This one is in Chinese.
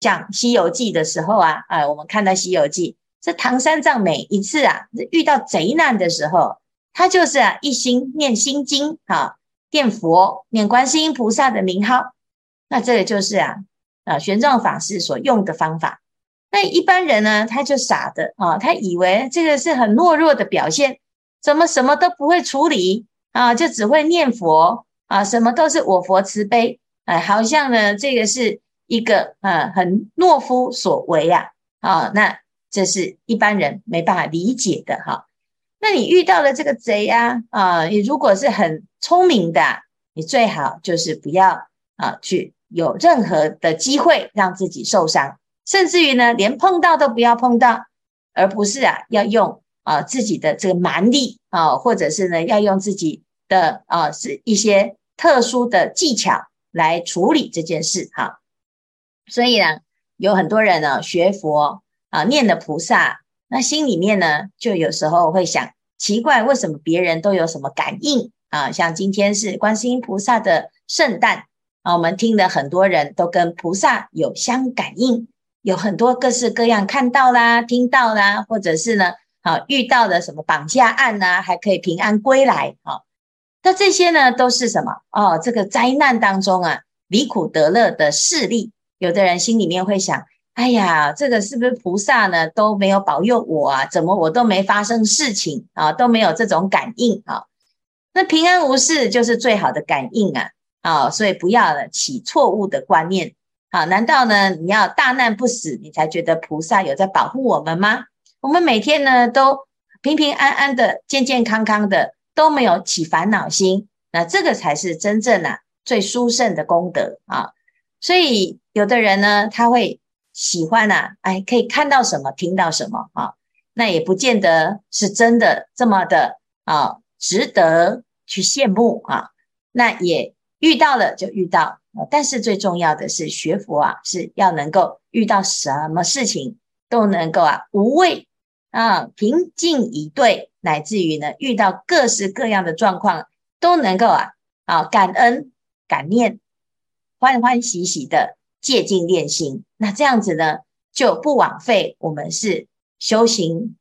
讲《西游记》的时候啊，啊，我们看到《西游记》，这唐三藏每一次啊遇到贼难的时候，他就是啊一心念心经啊，念佛，念观世音菩萨的名号。那这个就是啊啊玄奘法师所用的方法。那一般人呢，他就傻的啊，他以为这个是很懦弱的表现，怎么什么都不会处理啊，就只会念佛啊，什么都是我佛慈悲，哎，好像呢这个是。一个呃很懦夫所为啊，啊，那这是一般人没办法理解的哈。那你遇到了这个贼呀，啊，你如果是很聪明的，你最好就是不要啊去有任何的机会让自己受伤，甚至于呢连碰到都不要碰到，而不是啊要用啊自己的这个蛮力啊，或者是呢要用自己的啊是一些特殊的技巧来处理这件事哈。所以呢，有很多人呢学佛啊，念的菩萨，那心里面呢就有时候会想，奇怪，为什么别人都有什么感应啊？像今天是观世音菩萨的圣诞啊，我们听的很多人都跟菩萨有相感应，有很多各式各样看到啦、听到啦，或者是呢，啊遇到的什么绑架案呐，还可以平安归来啊。那这些呢都是什么？哦，这个灾难当中啊，离苦得乐的势力。有的人心里面会想：哎呀，这个是不是菩萨呢都没有保佑我啊？怎么我都没发生事情啊？都没有这种感应啊？那平安无事就是最好的感应啊！啊，所以不要起错误的观念啊！难道呢你要大难不死，你才觉得菩萨有在保护我们吗？我们每天呢都平平安安的、健健康康的，都没有起烦恼心，那这个才是真正啊最殊胜的功德啊！所以。有的人呢，他会喜欢啊，哎，可以看到什么，听到什么啊，那也不见得是真的这么的啊，值得去羡慕啊。那也遇到了就遇到，但是最重要的是学佛啊，是要能够遇到什么事情都能够啊无畏啊，平静以对，乃至于呢遇到各式各样的状况都能够啊啊感恩感念，欢欢喜喜的。借镜练心，那这样子呢，就不枉费我们是修行